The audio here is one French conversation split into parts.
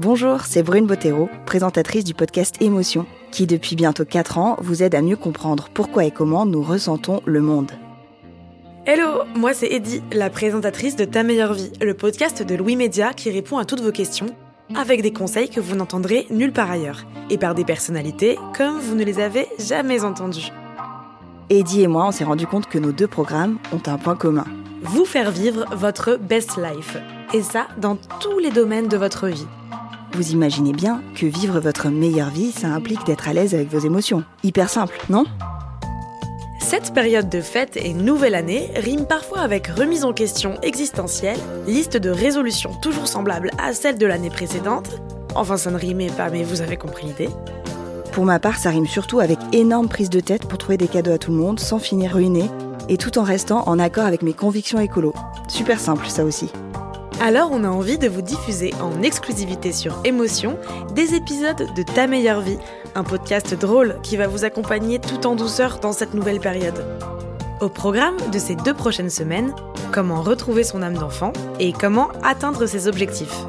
Bonjour, c'est Brune Bottero, présentatrice du podcast Émotion, qui depuis bientôt 4 ans vous aide à mieux comprendre pourquoi et comment nous ressentons le monde. Hello, moi c'est Eddie, la présentatrice de Ta meilleure vie, le podcast de Louis Média qui répond à toutes vos questions, avec des conseils que vous n'entendrez nulle part ailleurs, et par des personnalités comme vous ne les avez jamais entendues. Eddie et moi, on s'est rendu compte que nos deux programmes ont un point commun. Vous faire vivre votre best life, et ça dans tous les domaines de votre vie. Vous imaginez bien que vivre votre meilleure vie, ça implique d'être à l'aise avec vos émotions. Hyper simple, non? Cette période de fête et nouvelle année rime parfois avec remise en question existentielle, liste de résolutions toujours semblables à celles de l'année précédente. Enfin, ça ne rimait pas, mais vous avez compris l'idée. Pour ma part, ça rime surtout avec énorme prise de tête pour trouver des cadeaux à tout le monde sans finir ruiné et tout en restant en accord avec mes convictions écolo. Super simple, ça aussi. Alors on a envie de vous diffuser en exclusivité sur Émotion des épisodes de Ta meilleure vie, un podcast drôle qui va vous accompagner tout en douceur dans cette nouvelle période. Au programme de ces deux prochaines semaines, comment retrouver son âme d'enfant et comment atteindre ses objectifs.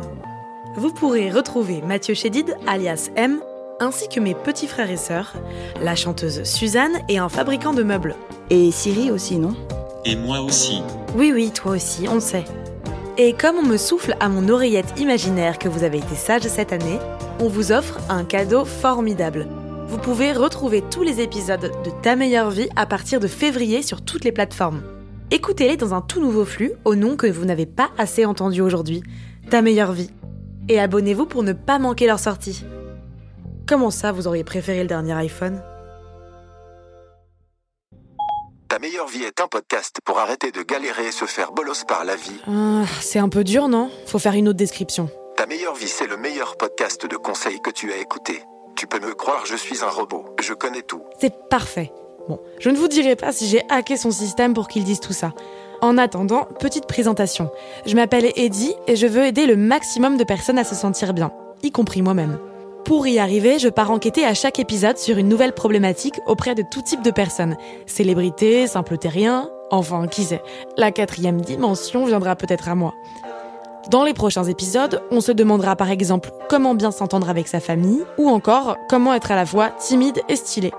Vous pourrez retrouver Mathieu Chédid, alias M, ainsi que mes petits frères et sœurs, la chanteuse Suzanne et un fabricant de meubles. Et Siri aussi, non? Et moi aussi. Oui, oui, toi aussi, on sait. Et comme on me souffle à mon oreillette imaginaire que vous avez été sage cette année, on vous offre un cadeau formidable. Vous pouvez retrouver tous les épisodes de Ta meilleure vie à partir de février sur toutes les plateformes. Écoutez-les dans un tout nouveau flux au nom que vous n'avez pas assez entendu aujourd'hui, Ta meilleure vie. Et abonnez-vous pour ne pas manquer leur sortie. Comment ça, vous auriez préféré le dernier iPhone? Ta meilleure vie est un podcast pour arrêter de galérer et se faire bolos par la vie. Ah, C'est un peu dur, non? Faut faire une autre description. Ta meilleure vie, c'est le meilleur podcast de conseils que tu as écouté. Tu peux me croire, je suis un robot. Je connais tout. C'est parfait. Bon, je ne vous dirai pas si j'ai hacké son système pour qu'il dise tout ça. En attendant, petite présentation. Je m'appelle Eddie et je veux aider le maximum de personnes à se sentir bien, y compris moi-même. Pour y arriver, je pars enquêter à chaque épisode sur une nouvelle problématique auprès de tout type de personnes. Célébrités, simples terriens, enfin, qui sait. La quatrième dimension viendra peut-être à moi. Dans les prochains épisodes, on se demandera par exemple comment bien s'entendre avec sa famille, ou encore comment être à la fois timide et stylé.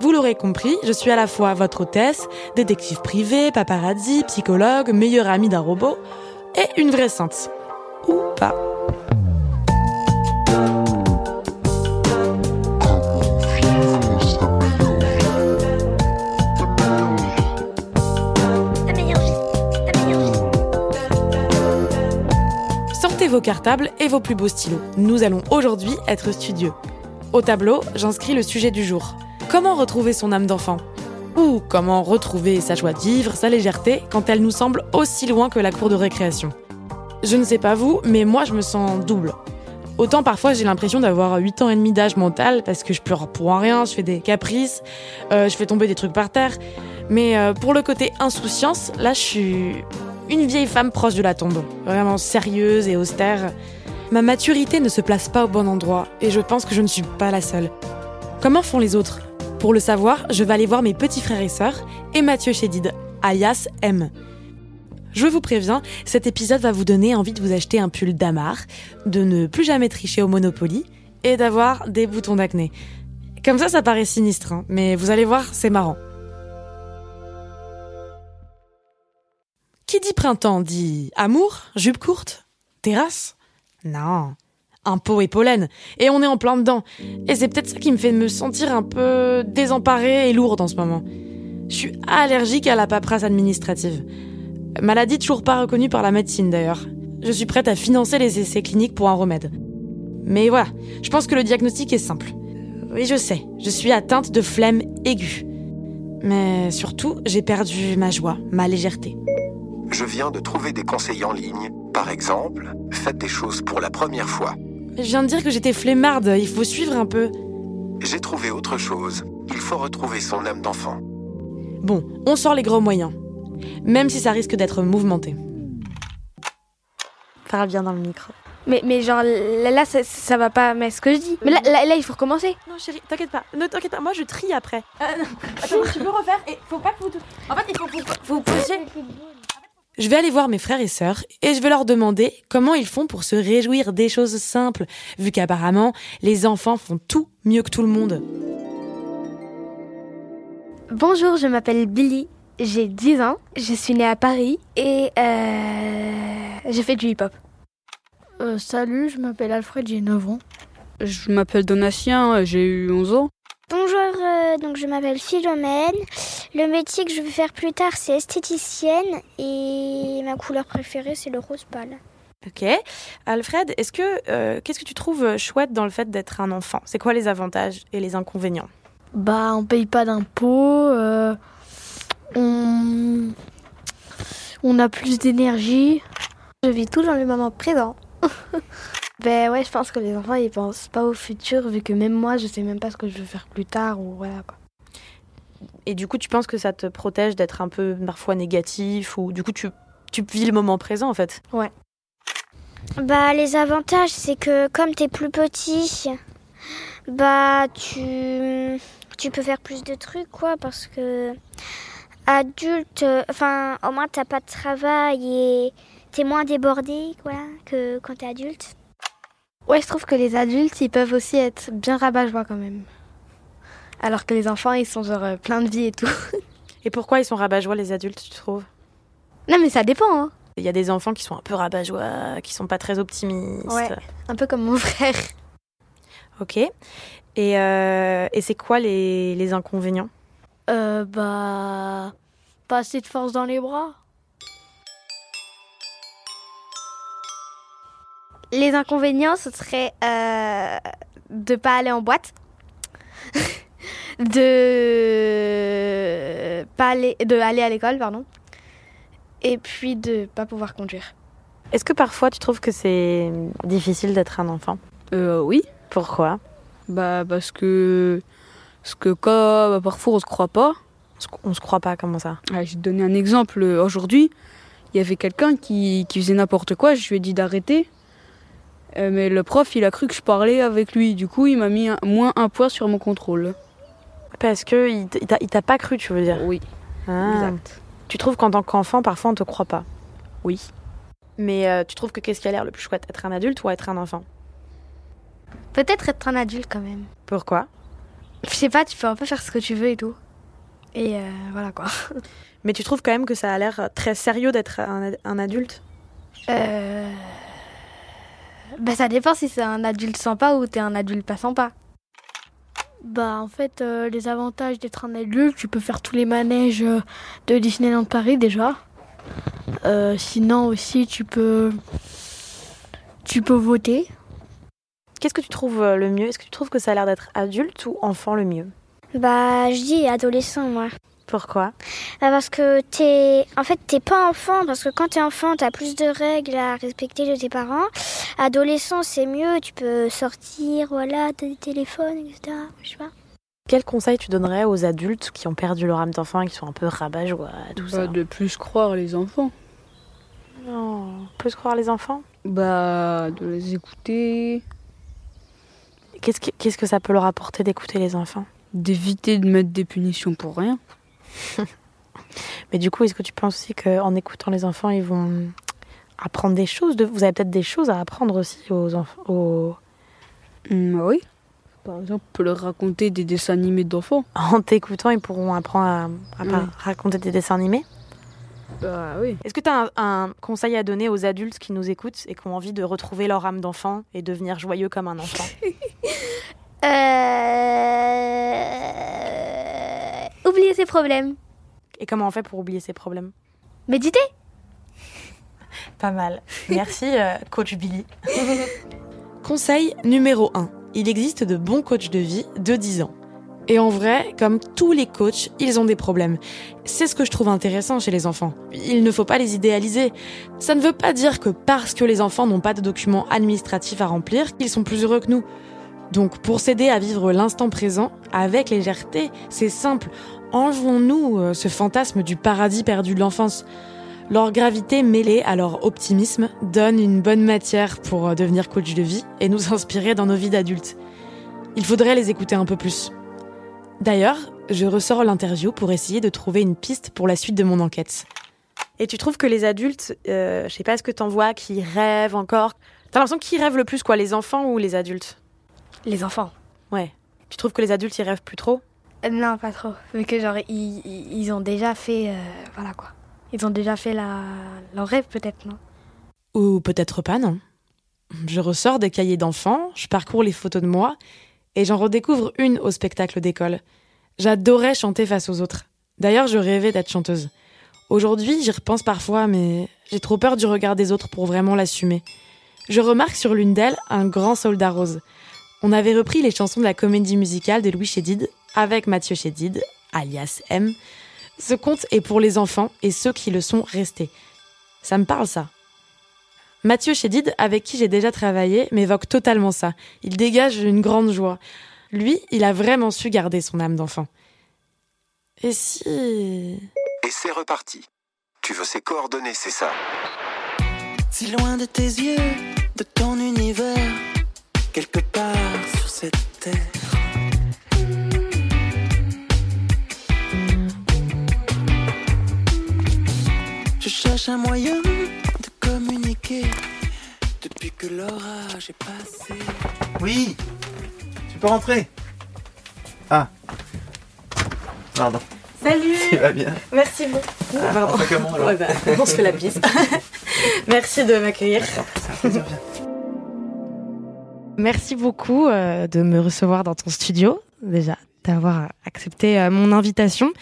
Vous l'aurez compris, je suis à la fois votre hôtesse, détective privé, paparazzi, psychologue, meilleure amie d'un robot, et une vraie sainte. Ou pas. Vos cartables et vos plus beaux stylos. Nous allons aujourd'hui être studieux. Au tableau, j'inscris le sujet du jour. Comment retrouver son âme d'enfant? Ou comment retrouver sa joie de vivre, sa légèreté, quand elle nous semble aussi loin que la cour de récréation? Je ne sais pas vous, mais moi je me sens double. Autant parfois j'ai l'impression d'avoir 8 ans et demi d'âge mental parce que je pleure pour rien, je fais des caprices, euh, je fais tomber des trucs par terre. Mais euh, pour le côté insouciance, là je suis une vieille femme proche de la tombe, vraiment sérieuse et austère. Ma maturité ne se place pas au bon endroit et je pense que je ne suis pas la seule. Comment font les autres? Pour le savoir, je vais aller voir mes petits frères et sœurs et Mathieu Chédid, alias M. Je vous préviens, cet épisode va vous donner envie de vous acheter un pull d'Amar, de ne plus jamais tricher au Monopoly et d'avoir des boutons d'acné. Comme ça, ça paraît sinistre, hein, mais vous allez voir, c'est marrant. Qui dit printemps dit amour, jupe courte, terrasse? Non, impôts et pollen. Et on est en plein dedans. Et c'est peut-être ça qui me fait me sentir un peu désemparée et lourde en ce moment. Je suis allergique à la paperasse administrative. Maladie toujours pas reconnue par la médecine d'ailleurs. Je suis prête à financer les essais cliniques pour un remède. Mais voilà, je pense que le diagnostic est simple. Oui, je sais, je suis atteinte de flemme aiguë. Mais surtout, j'ai perdu ma joie, ma légèreté. Je viens de trouver des conseils en ligne. Par exemple, faites des choses pour la première fois. Je viens de dire que j'étais flemmarde, il faut suivre un peu. J'ai trouvé autre chose. Il faut retrouver son âme d'enfant. Bon, on sort les gros moyens. Même si ça risque d'être mouvementé. Parle bien dans le micro. Mais, mais genre là, là, ça, ça va pas mais ce que je dis. Mais là, là, là, il faut recommencer. Non chérie, t'inquiète pas. Ne t'inquiète pas, moi je trie après. Euh, attends, tu peux refaire et faut pas que vous... En fait, il faut, faut, faut poser... Je vais aller voir mes frères et sœurs et je vais leur demander comment ils font pour se réjouir des choses simples, vu qu'apparemment les enfants font tout mieux que tout le monde. Bonjour, je m'appelle Billy. J'ai 10 ans. Je suis née à Paris et euh, j'ai fait du hip-hop. Euh, salut, je m'appelle Alfred, j'ai 9 ans. Je m'appelle Donatien, j'ai eu 11 ans. Bonjour, euh, donc je m'appelle Philomène. Le métier que je veux faire plus tard, c'est esthéticienne et ma couleur préférée, c'est le rose pâle. Ok. Alfred, est-ce que euh, qu'est-ce que tu trouves chouette dans le fait d'être un enfant? C'est quoi les avantages et les inconvénients? Bah, on paye pas d'impôts, euh, on... on a plus d'énergie. Je vis tout dans le moment présent. Ben ouais, je pense que les enfants ils pensent pas au futur vu que même moi je sais même pas ce que je veux faire plus tard ou voilà quoi. Et du coup, tu penses que ça te protège d'être un peu parfois négatif ou du coup tu, tu vis le moment présent en fait? Ouais. Bah les avantages, c'est que comme t'es plus petit, bah tu tu peux faire plus de trucs quoi parce que adulte, enfin au moins t'as pas de travail et t'es moins débordé voilà que quand t'es adulte. Ouais, je trouve que les adultes, ils peuvent aussi être bien rabat-joie quand même. Alors que les enfants, ils sont genre euh, plein de vie et tout. Et pourquoi ils sont rabat-joie les adultes, tu trouves? Non, mais ça dépend. Hein. Il y a des enfants qui sont un peu rabat-joie, qui sont pas très optimistes. Ouais, un peu comme mon frère. Ok. Et, euh, et c'est quoi les, les inconvénients? Euh, bah. Pas assez de force dans les bras. Les inconvénients, ce serait euh, de pas aller en boîte, de pas aller, de aller à l'école, pardon, et puis de pas pouvoir conduire. Est-ce que parfois tu trouves que c'est difficile d'être un enfant? Euh, oui. Pourquoi? Bah, parce que. Parce que quand bah, parfois on se croit pas. On se- croit pas, comment ça? Ah, je vais te donner un exemple. Aujourd'hui, il y avait quelqu'un qui, qui faisait n'importe quoi. Je lui ai dit d'arrêter. Euh, mais le prof, il a cru que je parlais avec lui. Du coup, il m'a mis un- moins un point sur mon contrôle. Parce que il t'a pas cru, tu veux dire? Oui, Ah. exact. Tu trouves qu'en tant qu'enfant, parfois on te croit pas? Oui. Mais euh, tu trouves que qu'est-ce qui a l'air le plus chouette Être un adulte ou être un enfant? Peut-être être un adulte quand même. Pourquoi? Je sais pas, tu peux un peu faire ce que tu veux et tout. Et euh, voilà quoi. Mais tu trouves quand même que ça a l'air très sérieux d'être un, un adulte? Euh... Bah ça dépend si c'est un adulte sympa ou t'es un adulte pas sympa. Bah, en fait, euh, les avantages d'être un adulte, tu peux faire tous les manèges euh, de Disneyland Paris déjà. Euh, sinon aussi, tu peux. Tu peux voter. Qu'est-ce que tu trouves le mieux? Est-ce que tu trouves que ça a l'air d'être adulte ou enfant le mieux? Bah je dis adolescent moi. Pourquoi? Bah, Parce que t'es, en fait, t'es pas enfant. Parce que quand t'es enfant, t'as plus de règles à respecter de tes parents. Adolescent, c'est mieux. Tu peux sortir, voilà, t'as des téléphones, etc. Je sais pas. Quel conseil tu donnerais aux adultes qui ont perdu leur âme d'enfant et qui sont un peu rabat-joie, tout Bah, ça? de plus croire les enfants. Non, plus croire les enfants? Bah, de les écouter, Qu'est-ce que, qu'est-ce que ça peut leur apporter d'écouter les enfants? D'éviter de mettre des punitions pour rien. Mais du coup, est-ce que tu penses aussi qu'en écoutant les enfants, ils vont apprendre des choses de... Vous avez peut-être des choses à apprendre aussi aux enfants aux... Hum, bah oui. Par exemple, on peut leur raconter des dessins animés d'enfants. En t'écoutant, ils pourront apprendre à, à Oui. raconter des dessins animés Bah oui. Est-ce que tu as un, un conseil à donner aux adultes qui nous écoutent et qui ont envie de retrouver leur âme d'enfant et devenir joyeux comme un enfant? Euh... Oublier ses problèmes. Et comment on fait pour oublier ses problèmes Méditer. Pas mal. Merci, euh, coach Billy. Conseil numéro 1. Il existe de bons coachs de vie de 10 ans. Et en vrai, comme tous les coachs, ils ont des problèmes. C'est ce que je trouve intéressant chez les enfants. Il ne faut pas les idéaliser. Ça ne veut pas dire que parce que les enfants n'ont pas de documents administratifs à remplir, qu'ils sont plus heureux que nous. Donc pour s'aider à vivre l'instant présent avec légèreté, c'est simple. Enlevons-nous euh, ce fantasme du paradis perdu de l'enfance. Leur gravité mêlée à leur optimisme donne une bonne matière pour euh, devenir coach de vie et nous inspirer dans nos vies d'adultes. Il faudrait les écouter un peu plus. D'ailleurs, je ressors l'interview pour essayer de trouver une piste pour la suite de mon enquête. Et tu trouves que les adultes, euh, je sais pas ce que t'en vois, qui rêvent encore T'as l'impression qu'ils rêvent le plus quoi, les enfants ou les adultes? Les enfants. Ouais. Tu trouves que les adultes ils rêvent plus trop? Non, pas trop. Mais que genre, ils, ils- ils ont déjà fait. euh, voilà quoi. Ils ont déjà fait la, leur rêve peut-être, non? Ou peut-être pas, non. Je ressors des cahiers d'enfants, je parcours les photos de moi, et j'en redécouvre une au spectacle d'école. J'adorais chanter face aux autres. D'ailleurs, je rêvais d'être chanteuse. Aujourd'hui, j'y repense parfois, mais j'ai trop peur du regard des autres pour vraiment l'assumer. Je remarque sur l'une d'elles un grand soldat rose. On avait repris les chansons de la comédie musicale de Louis Chédid avec Mathieu Chédid, alias M. Ce conte est pour les enfants et ceux qui le sont restés. Ça me parle, ça. Mathieu Chédid, avec qui j'ai déjà travaillé, m'évoque totalement ça. Il dégage une grande joie. Lui, il a vraiment su garder son âme d'enfant. Et si... Et c'est reparti. Tu veux ses coordonnées, c'est ça Si loin de tes yeux, de ton univers, quelque part sur cette terre. Je cherche un moyen de communiquer depuis que l'orage est passé. Oui Tu peux rentrer Ah. Pardon. Salut Tu vas bien Merci beaucoup. Ah, Pardon. on comment, alors Ouais, bah, On se fait la bise. Merci de m'accueillir. Merci beaucoup euh, de me recevoir dans ton studio, déjà, d'avoir accepté euh, mon invitation,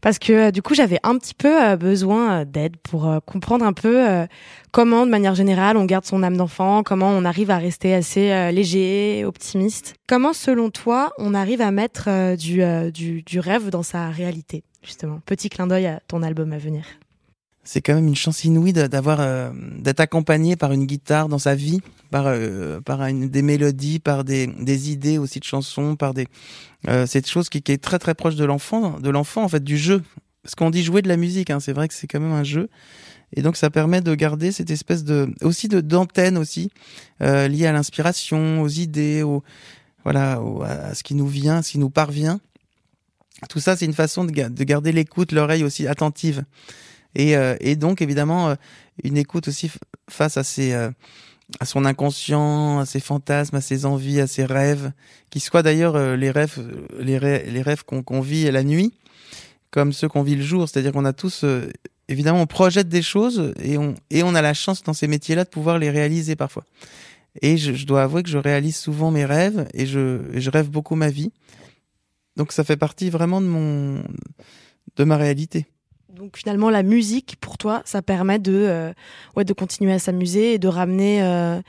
parce que euh, du coup j'avais un petit peu euh, besoin d'aide pour comprendre un peu comment, de manière générale, on garde son âme d'enfant, comment on arrive à rester assez léger, optimiste. Comment, selon toi, on arrive à mettre du, du, du rêve dans sa réalité, justement? Petit clin d'œil à ton album à venir. C'est quand même une chance inouïe d'avoir euh, d'être accompagné par une guitare dans sa vie, par euh, par une, des mélodies, par des, des idées aussi de chansons, par des euh, c'est une chose qui, qui est très très proche de l'enfant, de l'enfant en fait du jeu. Parce qu'on dit jouer de la musique, hein, c'est vrai que c'est quand même un jeu. Et donc ça permet de garder cette espèce de aussi de d'antenne aussi euh, liée à l'inspiration, aux idées, au voilà, au- à ce qui nous vient, ce qui nous parvient. Tout ça, c'est une façon de garder l'écoute, l'oreille aussi attentive. Et, euh, et donc, évidemment, euh, une écoute aussi face à, ses, euh, à son inconscient, à ses fantasmes, à ses envies, à ses rêves, qui soient d'ailleurs euh, les rêves, les, rêves, qu'on qu'on vit la nuit, comme ceux qu'on vit le jour. C'est-à-dire qu'on a tous, euh, évidemment, on projette des choses et on, et on a la chance dans ces métiers-là de pouvoir les réaliser parfois. Et je, je dois avouer que je réalise souvent mes rêves et je, je rêve beaucoup ma vie. Donc ça fait partie vraiment de mon, de ma réalité. Donc finalement, la musique, pour toi, ça permet de, euh, ouais, de continuer à s'amuser et de ramener, euh,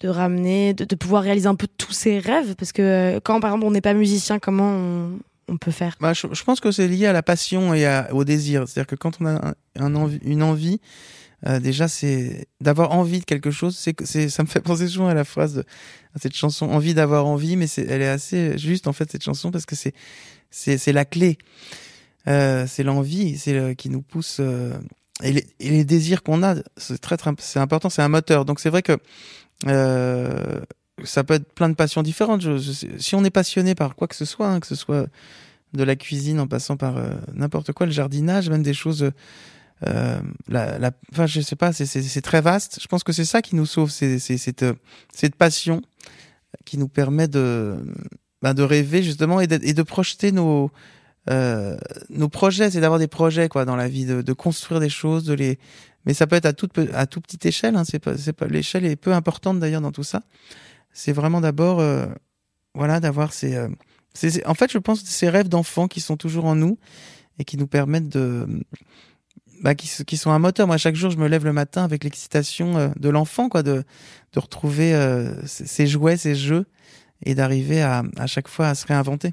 de ramener, de, pouvoir réaliser un peu tous ses rêves? Parce que euh, quand, par exemple, on n'est pas musicien, comment on, peut faire? Bah, je, pense que c'est lié à la passion et au désir. C'est-à-dire que quand on a une envie, déjà c'est d'avoir envie de quelque chose. C'est ça me fait penser souvent à la phrase de à cette chanson envie d'avoir envie, mais elle est assez juste en fait cette chanson parce que c'est c'est la clé. Euh, c'est l'envie, c'est qui nous pousse. Euh, et, les, et, les, désirs qu'on a, c'est très, très c'est important, c'est un moteur. Donc c'est vrai que euh, ça peut être plein de passions différentes. Je, si on est passionné par quoi que ce soit, hein, que ce soit de la cuisine en passant par euh, n'importe quoi, le jardinage, même des choses. Euh, la, la, enfin, je sais pas, c'est très vaste. Je pense que c'est ça qui nous sauve, c'est cette, cette passion qui nous permet de, ben, de rêver justement et de, et de projeter nos, euh, nos projets, c'est d'avoir des projets quoi dans la vie, de, construire des choses, de les. Mais ça peut être à toute à toute petite échelle. Hein, c'est pas, pas l'échelle est peu importante d'ailleurs dans tout ça c'est vraiment d'abord, euh, voilà, d'avoir ces, euh, en fait, je pense ces rêves d'enfants qui sont toujours en nous et qui nous permettent de, bah, qui, qui, sont un moteur. Moi, chaque jour, je me lève le matin avec l'excitation de l'enfant, quoi, de, de retrouver ses jouets, ses jeux et d'arriver à, à chaque fois à se réinventer.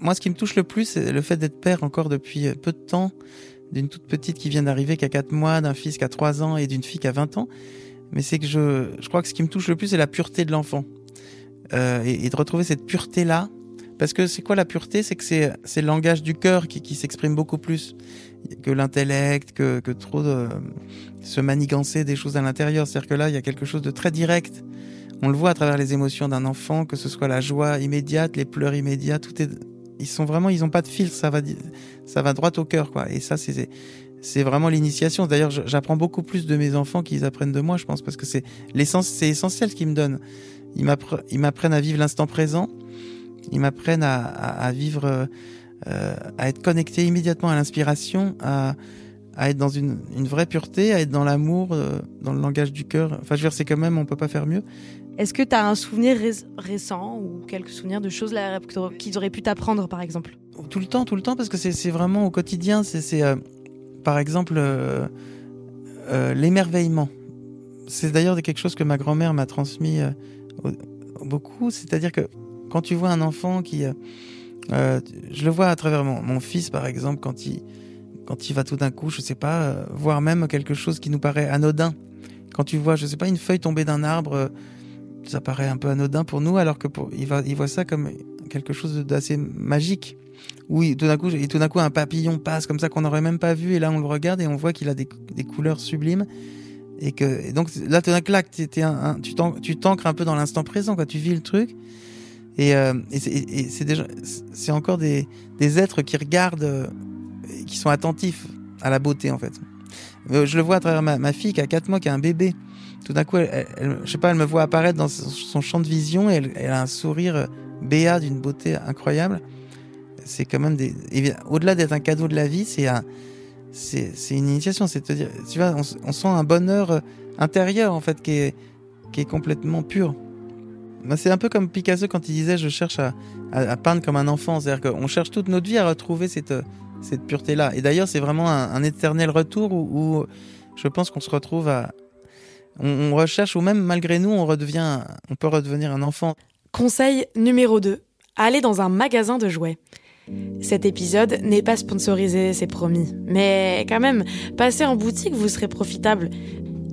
Moi, ce qui me touche le plus, c'est le fait d'être père encore depuis peu de temps. d'une toute petite qui vient d'arriver, qui a 4 mois, d'un fils qui a 3 ans et d'une fille qui a 20 ans. Mais c'est que je, je crois que ce qui me touche le plus, c'est la pureté de l'enfant. Euh, et, de retrouver cette pureté-là. Parce que c'est quoi la pureté? C'est que c'est, c'est le langage du cœur qui, qui s'exprime beaucoup plus que l'intellect, que, que trop de se manigancer des choses à l'intérieur. C'est-à-dire que là, il y a quelque chose de très direct. On le voit à travers les émotions d'un enfant, que ce soit la joie immédiate, les pleurs immédiats, tout est ils sont vraiment, ils ont pas de filtre, ça va, ça va droit au cœur, quoi. Et ça, c'est, c'est vraiment l'initiation. D'ailleurs, j'apprends beaucoup plus de mes enfants qu'ils apprennent de moi, je pense, parce que c'est l'essence, c'est essentiel ce qu'ils me donnent. Ils m'apprennent à vivre l'instant présent. Ils m'apprennent à, à, vivre, euh, à être connecté immédiatement à l'inspiration, à, à être dans une, une, vraie pureté, à être dans l'amour, euh, dans le langage du cœur. Enfin, je veux dire, c'est quand même, on peut pas faire mieux. Est-ce que tu as un souvenir récent ou quelques souvenirs de choses qu'ils auraient pu t'apprendre, par exemple? Tout le temps, tout le temps, parce que c'est vraiment au quotidien. C'est, euh, par exemple, euh, euh, l'émerveillement. C'est d'ailleurs quelque chose que ma grand-mère m'a transmis beaucoup. C'est-à-dire que quand tu vois un enfant qui... je le vois à travers mon, fils, par exemple, quand il, quand il va tout d'un coup, je sais pas, voir même quelque chose qui nous paraît anodin. Quand tu vois, je sais pas, une feuille tomber d'un arbre ça paraît un peu anodin pour nous, alors que pour, il, voit ça comme quelque chose d'assez magique. Oui, tout d'un coup, un papillon passe comme ça qu'on n'aurait même pas vu, et là, on le regarde et on voit qu'il a des, couleurs sublimes. Et que, donc, là, tout d'un un, tu t'ancres un peu dans l'instant présent, quand tu vis le truc. Et, euh, c'est encore des, des êtres qui regardent, euh, qui sont attentifs à la beauté, en fait. Euh, je le vois à travers ma, ma fille qui a 4 mois, qui a un bébé tout d'un coup, elle, je sais pas, elle me voit apparaître dans son champ de vision et elle, a un sourire béat d'une beauté incroyable. C'est quand même des, au-delà d'être un cadeau de la vie, c'est un, c'est, une initiation. C'est dire, tu vois, on, sent un bonheur intérieur en fait qui est, qui est complètement pur. C'est un peu comme Picasso quand il disait je cherche à, peindre comme un enfant. C'est-à-dire qu'on cherche toute notre vie à retrouver cette, cette pureté-là. Et d'ailleurs, c'est vraiment un, éternel retour où je pense qu'on se retrouve à, on, recherche, ou même malgré nous, on, redevient, on peut redevenir un enfant. Conseil numéro 2. Aller dans un magasin de jouets. Cet épisode n'est pas sponsorisé, c'est promis. Mais quand même, passer en boutique vous serez profitable.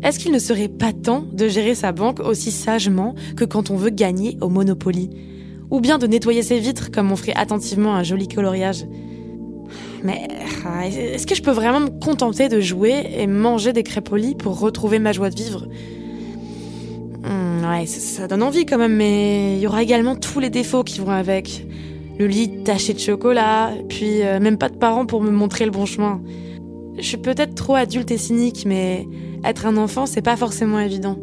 Est-ce qu'il ne serait pas temps de gérer sa banque aussi sagement que quand on veut gagner au Monopoly? Ou bien de nettoyer ses vitres comme on ferait attentivement un joli coloriage? Mais ah, est-ce que je peux vraiment me contenter de jouer et manger des crêpes pour retrouver ma joie de vivre? Hmm, Ouais, ça, donne envie quand même, mais il y aura également tous les défauts qui vont avec. Le lit taché de chocolat, puis euh, même pas de parents pour me montrer le bon chemin. Je suis peut-être trop adulte et cynique, mais être un enfant, c'est pas forcément évident.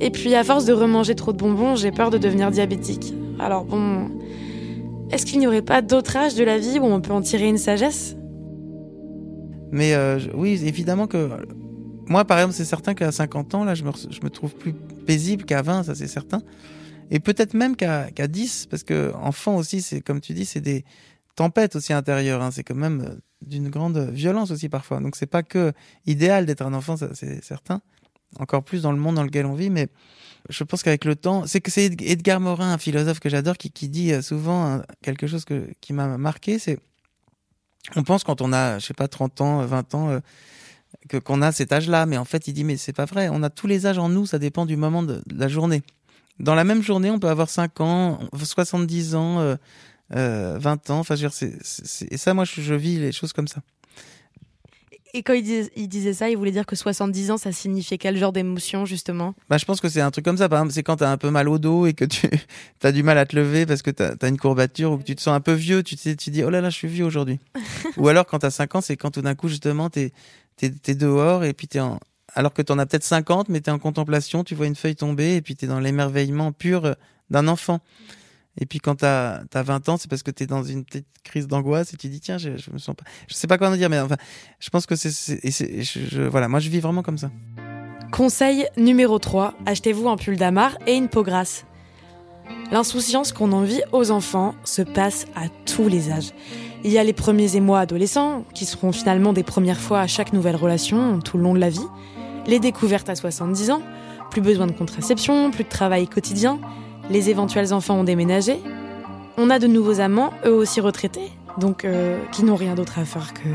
Et puis à force de remanger trop de bonbons, j'ai peur de devenir diabétique. Alors bon, est-ce qu'il n'y aurait pas d'autres âges de la vie où on peut en tirer une sagesse? Mais euh, oui, évidemment que moi, par exemple, c'est certain qu'à 50 ans, là, je me, trouve plus paisible qu'à 20, ça c'est certain. Et peut-être même qu'à 10, parce que enfant aussi, c'est comme tu dis, c'est des tempêtes aussi intérieures. Hein. c'est quand même euh, d'une grande violence aussi parfois. Donc c'est pas que idéal d'être un enfant, c'est certain. Encore plus dans le monde dans lequel on vit, mais je pense qu'avec le temps, c'est que c'est Edgar Morin, un philosophe que j'adore, qui, qui, dit euh, souvent hein, quelque chose que, qui m'a marqué, c'est on pense quand on a, je sais pas, 30 ans, 20 ans, euh, que qu'on a cet âge-là, mais en fait, il dit mais c'est pas vrai. On a tous les âges en nous, ça dépend du moment de, la journée. Dans la même journée, on peut avoir 5 ans, 70 ans, euh, 20 ans. Enfin, je veux dire, et ça, moi, je, je vis les choses comme ça. Et quand il disait, il disait, ça, il voulait dire que 70 ans, ça signifiait quel genre d'émotion, justement? Bah, Je pense que c'est un truc comme ça. Par exemple, c'est quand tu as un peu mal au dos et que tu as du mal à te lever parce que tu as, une courbature ou que tu te sens un peu vieux, tu te tu dis, oh là là, je suis vieux aujourd'hui. ou alors, quand tu as 5 ans, c'est quand tout d'un coup, justement, tu es, dehors et puis tu es en. Alors que tu en as peut-être 50, mais tu es en contemplation, tu vois une feuille tomber et puis tu es dans l'émerveillement pur d'un enfant. Et puis quand t'as as 20 ans, c'est parce que t'es dans une petite crise d'angoisse et tu dis tiens, je, je me sens pas. Je sais pas comment dire, mais enfin, je pense que c'est. Je, voilà, moi je vis vraiment comme ça. Conseil numéro 3 achetez-vous un pull d'Amar et une peau grasse. L'insouciance qu'on envie aux enfants se passe à tous les âges. Il y a les premiers émois adolescents, qui seront finalement des premières fois à chaque nouvelle relation tout le long de la vie. Les découvertes à 70 ans, plus besoin de contraception, plus de travail quotidien, les éventuels enfants ont déménagé. On a de nouveaux amants, eux aussi retraités, donc euh, qui n'ont rien d'autre à faire que...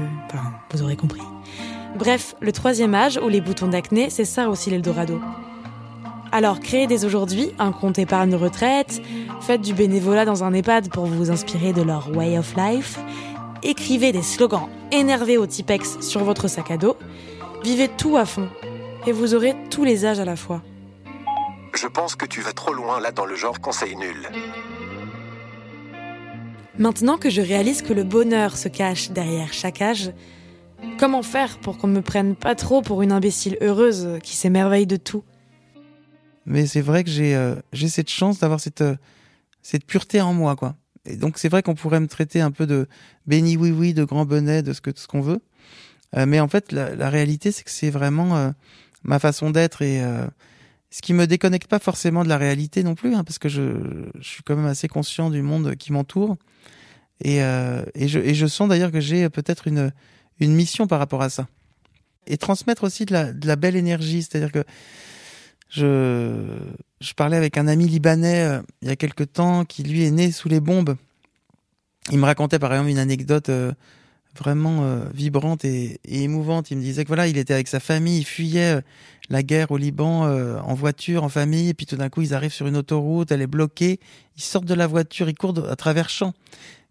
Vous aurez compris. Bref, le troisième âge, où les boutons d'acné, c'est ça aussi l'Eldorado. Alors créez dès aujourd'hui un compte épargne retraite, faites du bénévolat dans un EHPAD pour vous inspirer de leur way of life, écrivez des slogans énervés au Tipex sur votre sac à dos, vivez tout à fond, et vous aurez tous les âges à la fois. Je pense que tu vas trop loin là dans le genre conseil nul. Maintenant que je réalise que le bonheur se cache derrière chaque âge, comment faire pour qu'on ne me prenne pas trop pour une imbécile heureuse qui s'émerveille de tout? Mais c'est vrai que j'ai euh, cette chance d'avoir cette, euh, cette pureté en moi, quoi. Et donc c'est vrai qu'on pourrait me traiter un peu de béni oui oui, de grand bonnet, de ce que ce qu'on veut. Euh, mais en fait, la, la réalité, c'est que c'est vraiment ma façon d'être et ce qui me déconnecte pas forcément de la réalité non plus, hein, parce que je, je, suis quand même assez conscient du monde qui m'entoure. Et, euh, et, je, et je sens d'ailleurs que j'ai peut-être une, une mission par rapport à ça. Et transmettre aussi de la, de la belle énergie, c'est-à-dire que je, je parlais avec un ami libanais euh, il y a quelque temps qui lui est né sous les bombes. Il me racontait par exemple une anecdote euh, vraiment euh, vibrante et, émouvante. Il me disait que voilà, il était avec sa famille, il fuyait euh, la guerre au Liban euh, en voiture, en famille, et puis tout d'un coup, ils arrivent sur une autoroute, elle est bloquée, ils sortent de la voiture, ils courent à travers champs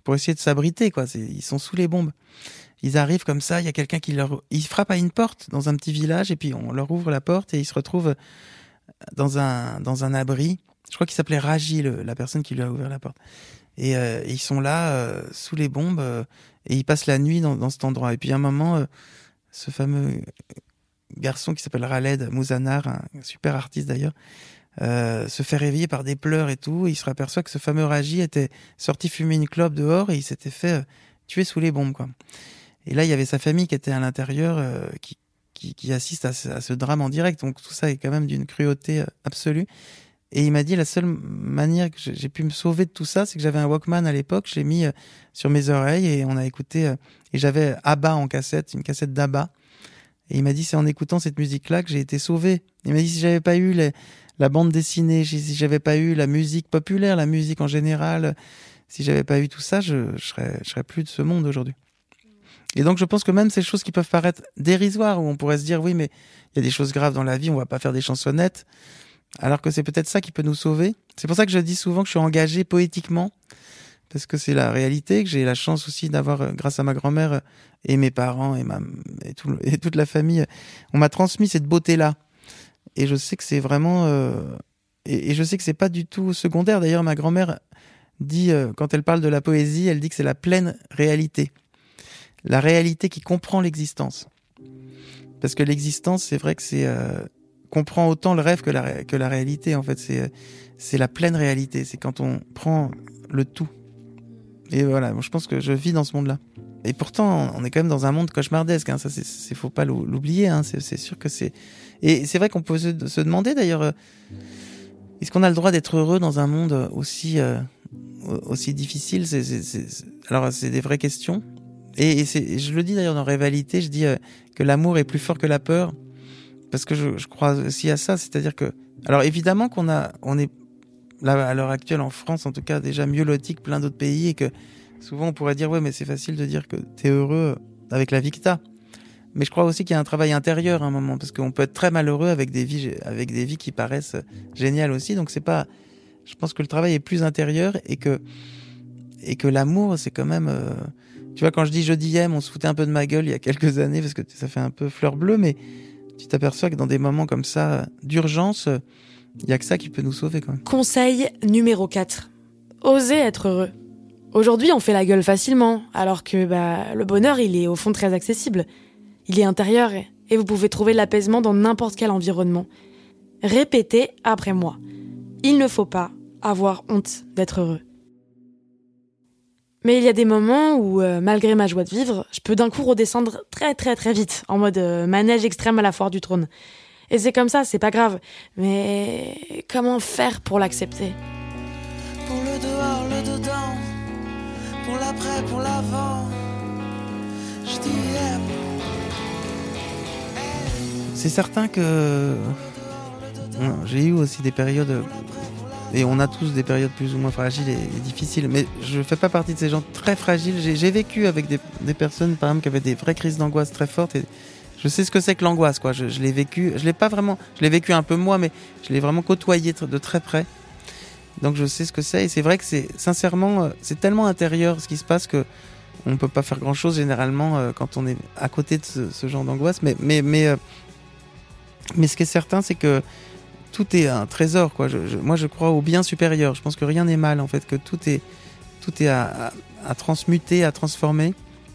pour essayer de s'abriter, quoi. Ils sont sous les bombes. Ils arrivent comme ça, il y a quelqu'un qui leur, il frappe à une porte dans un petit village, et puis on leur ouvre la porte et ils se retrouvent dans un dans un abri. Je crois qu'il s'appelait Raji, la personne qui lui a ouvert la porte. Et, ils sont là sous les bombes et il passe la nuit dans, cet endroit. Et puis à un moment, euh, ce fameux garçon qui s'appelle Raled Mouzanar, un super artiste d'ailleurs, euh, se fait réveiller par des pleurs et tout. Il se aperçoit que ce fameux Raji était sorti fumer une clope dehors et il s'était fait euh, tuer sous les bombes. Quoi. Et là, il y avait sa famille qui était à l'intérieur, qui, assiste à ce, à ce, drame en direct. Donc tout ça est quand même d'une cruauté absolue. Et il m'a dit la seule manière que j'ai pu me sauver de tout ça, c'est que j'avais un Walkman à l'époque, je l'ai mis euh, sur mes oreilles et on a écouté, euh, et j'avais ABBA en cassette, une cassette d'ABBA. Et il m'a dit c'est en écoutant cette musique-là que j'ai été sauvé. Il m'a dit si j'avais pas eu les, la bande dessinée, si j'avais pas eu la musique populaire, la musique en général, si j'avais pas eu tout ça, je, je serais, je serais plus de ce monde aujourd'hui. Et donc je pense que même ces choses qui peuvent paraître dérisoires, où on pourrait se dire oui mais il y a des choses graves dans la vie, on va pas faire des chansonnettes alors que c'est peut-être ça qui peut nous sauver. C'est pour ça que je dis souvent que je suis engagé poétiquement, parce que c'est la réalité, que j'ai la chance aussi d'avoir, euh, grâce à ma grand-mère euh, et mes parents et, ma, et, tout, et toute la famille, on m'a transmis cette beauté-là. Et je sais que c'est vraiment... Euh, et, je sais que c'est pas du tout secondaire. D'ailleurs, ma grand-mère dit, quand elle parle de la poésie, elle dit que c'est la pleine réalité. La réalité qui comprend l'existence. Parce que l'existence, c'est vrai que c'est comprend autant le rêve que la, réalité. En fait, c'est c'est la pleine réalité. C'est quand on prend le tout. Et voilà, je pense que je vis dans ce monde-là. Et pourtant, on est quand même dans un monde cauchemardesque. Hein. Ça, c'est faut pas l'oublier. Hein. C'est sûr que c'est. Et c'est vrai qu'on peut se, demander d'ailleurs, euh, est-ce qu'on a le droit d'être heureux dans un monde aussi euh, aussi difficile? C'est Alors, c'est des vraies questions. Et, et je le dis d'ailleurs dans Rivalité, je dis euh, que l'amour est plus fort que la peur, parce que je, crois aussi à ça. C'est-à-dire que, alors évidemment qu'on a, on est là à l'heure actuelle en France, en tout cas déjà mieux loti que plein d'autres pays, et que souvent on pourrait dire ouais, mais c'est facile de dire que t'es heureux avec la vie que t'as. Mais je crois aussi qu'il y a un travail intérieur à un moment, parce qu'on peut être très malheureux avec des vies, avec des vies qui paraissent géniales aussi. Donc c'est pas, je pense que le travail est plus intérieur et que et que l'amour c'est quand même euh, tu vois, quand je dis je dis aime, on se foutait un peu de ma gueule il y a quelques années parce que ça fait un peu fleur bleue, mais tu t'aperçois que dans des moments comme ça d'urgence, il y a que ça qui peut nous sauver quand même. Conseil numéro 4. Osez être heureux. Aujourd'hui, on fait la gueule facilement, alors que bah, le bonheur, il est au fond très accessible. Il est intérieur et vous pouvez trouver l'apaisement dans n'importe quel environnement. Répétez après moi. Il ne faut pas avoir honte d'être heureux. Mais il y a des moments où, euh, malgré ma joie de vivre, je peux d'un coup redescendre très très très vite, en mode euh, manège extrême à la foire du trône. Et c'est comme ça, c'est pas grave. Mais comment faire pour l'accepter? Pour le dehors, le dedans, pour l'après, pour l'avant, je dis C'est certain que j'ai eu aussi des périodes et on a tous des périodes plus ou moins fragiles et, difficiles. Mais je fais pas partie de ces gens très fragiles. J'ai vécu avec des, personnes, par exemple, qui avaient des vraies crises d'angoisse très fortes. Et je sais ce que c'est que l'angoisse, quoi. Je, l'ai vécu. Je l'ai pas vraiment. Je l'ai vécu un peu moi, mais je l'ai vraiment côtoyé de très près. Donc je sais ce que c'est. Et c'est vrai que c'est sincèrement, euh, c'est tellement intérieur ce qui se passe que on ne peut pas faire grand chose généralement euh, quand on est à côté de ce, ce genre d'angoisse. Mais mais mais euh, mais ce qui est certain, c'est que tout est un trésor. Quoi. moi, je crois au bien supérieur. Je pense que rien n'est mal, en fait, que tout est, tout est à, transmuter, à transformer,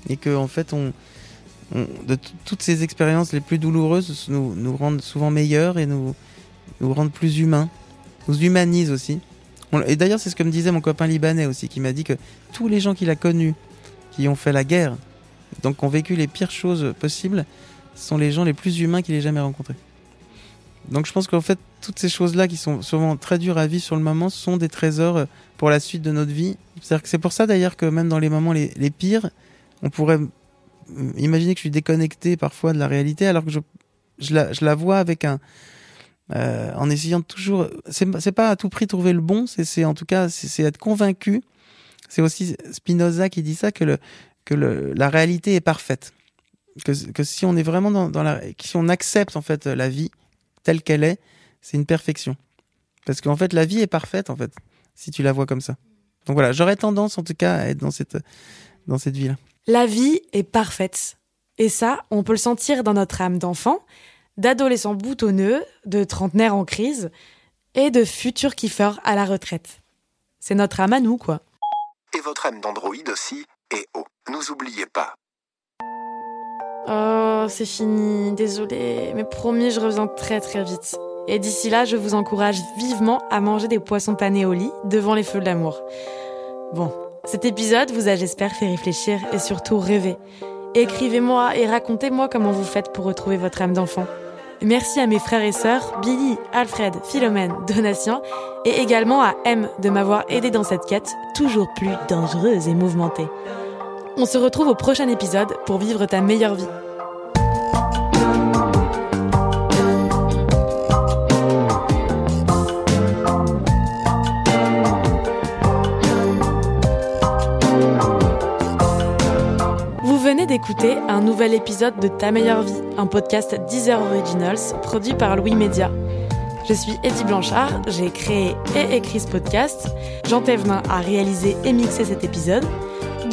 et que en fait, on, de toutes ces expériences les plus douloureuses nous, nous rendent souvent meilleurs et nous, nous rendent plus humains, nous humanisent aussi. et d'ailleurs, c'est ce que me disait mon copain libanais aussi, qui m'a dit que tous les gens qu'il a connus, qui ont fait la guerre, donc qui ont vécu les pires choses possibles, sont les gens les plus humains qu'il ait jamais rencontrés. Donc je pense qu'en fait, toutes ces choses-là qui sont souvent très dures à vivre sur le moment sont des trésors euh, pour la suite de notre vie. C'est-à-dire que c'est pour ça d'ailleurs que même dans les moments les, pires, on pourrait imaginer que je suis déconnecté parfois de la réalité alors que je, la, vois avec un... Euh, en essayant toujours... C'est pas à tout prix trouver le bon, c'est en tout cas c'est être convaincu. C'est aussi Spinoza qui dit ça, que, la réalité est parfaite. Que, si on est vraiment dans la... Si on accepte en fait la vie, telle qu'elle est, c'est une perfection. Parce qu'en fait, la vie est parfaite, en fait, si tu la vois comme ça. Donc voilà, j'aurais tendance, en tout cas, à être dans cette, dans cette vie-là. La vie est parfaite. Et ça, on peut le sentir dans notre âme d'enfant, d'adolescent boutonneux, de trentenaire en crise, et de futur kiffeur à la retraite. C'est notre âme à nous, quoi. Et votre âme d'Android aussi, et oh, nous oubliez pas, Oh, c'est fini, désolé, mais promis, je reviens très très vite. Et d'ici là, je vous encourage vivement à manger des poissons panés au lit devant les feux de l'amour. Bon, cet épisode vous a, j'espère, fait réfléchir et surtout rêver. Écrivez-moi et racontez-moi comment vous faites pour retrouver votre âme d'enfant. Merci à mes frères et sœurs, Billy, Alfred, Philomène, Donatien, et également à M de m'avoir aidé dans cette quête toujours plus dangereuse et mouvementée. On se retrouve au prochain épisode pour vivre ta meilleure vie. Vous venez d'écouter un nouvel épisode de Ta meilleure vie, un podcast Deezer Originals produit par Louis Média. Je suis Eddie Blanchard, j'ai créé et écrit ce podcast. Jean Thévenin a réalisé et mixé cet épisode.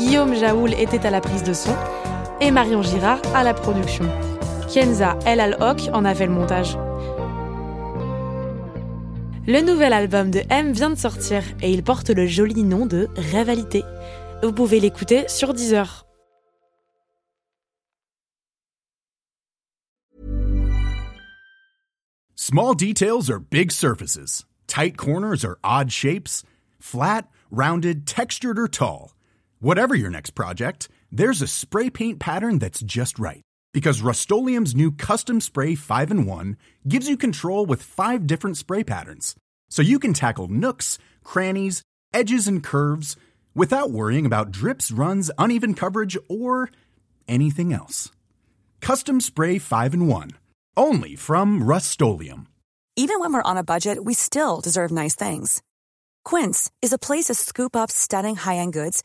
Guillaume Jaoul était à la prise de son et Marion Girard à la production. Kenza El Al en a fait le montage. Le nouvel album de M vient de sortir et il porte le joli nom de Rivalité. Vous pouvez l'écouter sur Deezer. Small details are big surfaces. Tight corners are odd shapes. Flat, rounded, textured, or tall. Whatever your next project, there's a spray paint pattern that's just right. Because Rust new Custom Spray 5 in 1 gives you control with five different spray patterns. So you can tackle nooks, crannies, edges, and curves without worrying about drips, runs, uneven coverage, or anything else. Custom Spray 5 in 1. Only from Rust Even when we're on a budget, we still deserve nice things. Quince is a place to scoop up stunning high end goods